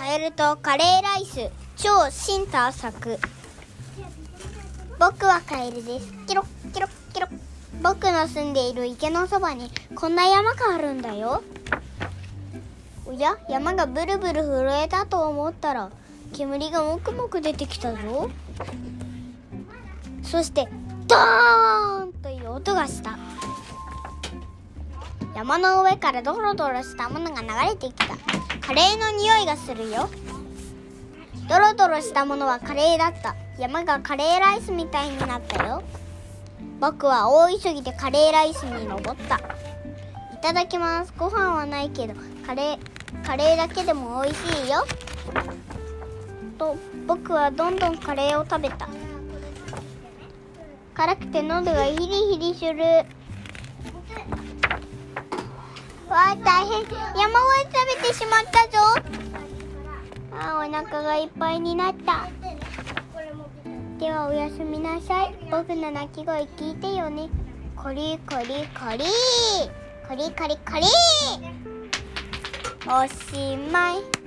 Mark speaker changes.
Speaker 1: カエルとカレーライス。超新太作。僕はカエルです。キロッキロッキロッ。僕の住んでいる池のそばにこんな山があるんだよ。おや山がブルブル震えたと思ったら煙がもくもく出てきたぞ。そしてドーンという音がした。山の上からドロドロしたものが流れてきた。カレーの匂いがするよ。ドロドロしたものはカレーだった。山がカレーライスみたいになったよ。僕は大急ぎでカレーライスに登った。いただきます。ご飯はないけどカレーカレーだけでも美味しいよ。と僕はどんどんカレーを食べた。辛くて喉がヒリヒリする。わあ大変。山を食べてしまったぞ。あお腹がいっぱいになった。ではおやすみなさい。僕の鳴き声聞いてよね。コリコリコリコリコリコリおしまい。